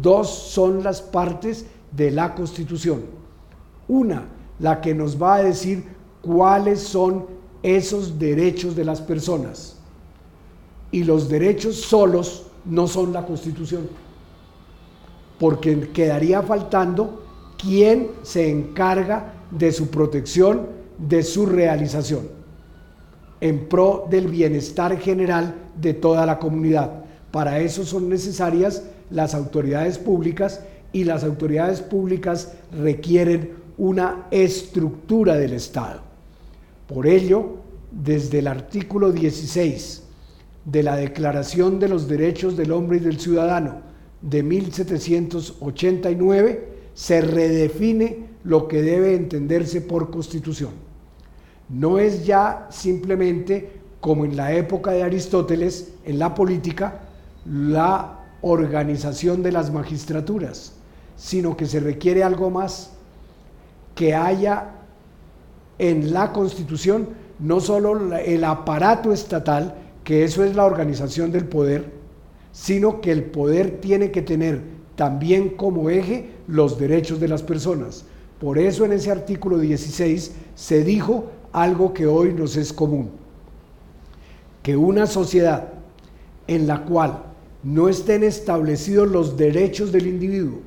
dos son las partes de la Constitución. Una, la que nos va a decir cuáles son esos derechos de las personas. Y los derechos solos no son la Constitución, porque quedaría faltando quién se encarga de su protección, de su realización, en pro del bienestar general de toda la comunidad. Para eso son necesarias las autoridades públicas y las autoridades públicas requieren una estructura del Estado. Por ello, desde el artículo 16 de la Declaración de los Derechos del Hombre y del Ciudadano de 1789, se redefine lo que debe entenderse por constitución. No es ya simplemente, como en la época de Aristóteles, en la política, la organización de las magistraturas, sino que se requiere algo más, que haya en la Constitución no solo el aparato estatal, que eso es la organización del poder, sino que el poder tiene que tener también como eje los derechos de las personas. Por eso en ese artículo 16 se dijo algo que hoy nos es común, que una sociedad en la cual no estén establecidos los derechos del individuo,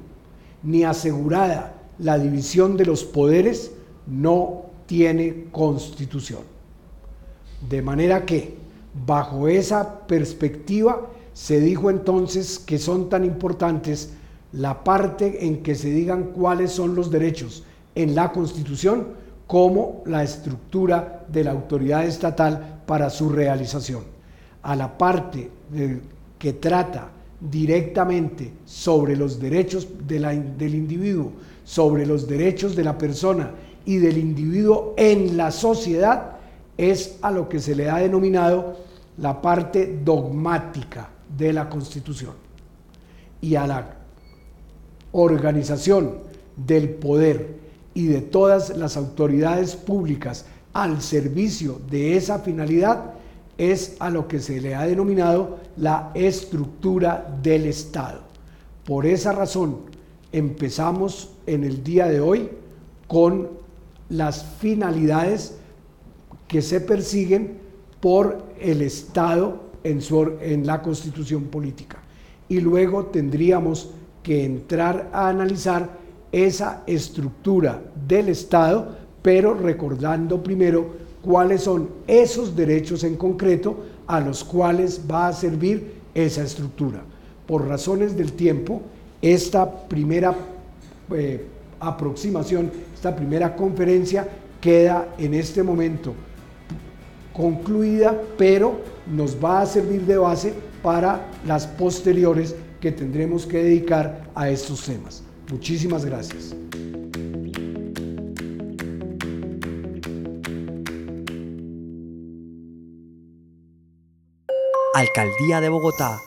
ni asegurada la división de los poderes, no tiene constitución. De manera que, bajo esa perspectiva, se dijo entonces que son tan importantes la parte en que se digan cuáles son los derechos en la Constitución como la estructura de la autoridad estatal para su realización. A la parte que trata directamente sobre los derechos del individuo, sobre los derechos de la persona y del individuo en la sociedad, es a lo que se le ha denominado la parte dogmática de la Constitución. Y a la organización del poder y de todas las autoridades públicas al servicio de esa finalidad es a lo que se le ha denominado la estructura del Estado. Por esa razón empezamos en el día de hoy con las finalidades que se persiguen por el Estado en, su, en la constitución política. Y luego tendríamos que entrar a analizar esa estructura del Estado, pero recordando primero cuáles son esos derechos en concreto a los cuales va a servir esa estructura. Por razones del tiempo, esta primera eh, aproximación, esta primera conferencia queda en este momento concluida, pero nos va a servir de base para las posteriores que tendremos que dedicar a estos temas. Muchísimas gracias. Alcaldía de Bogotá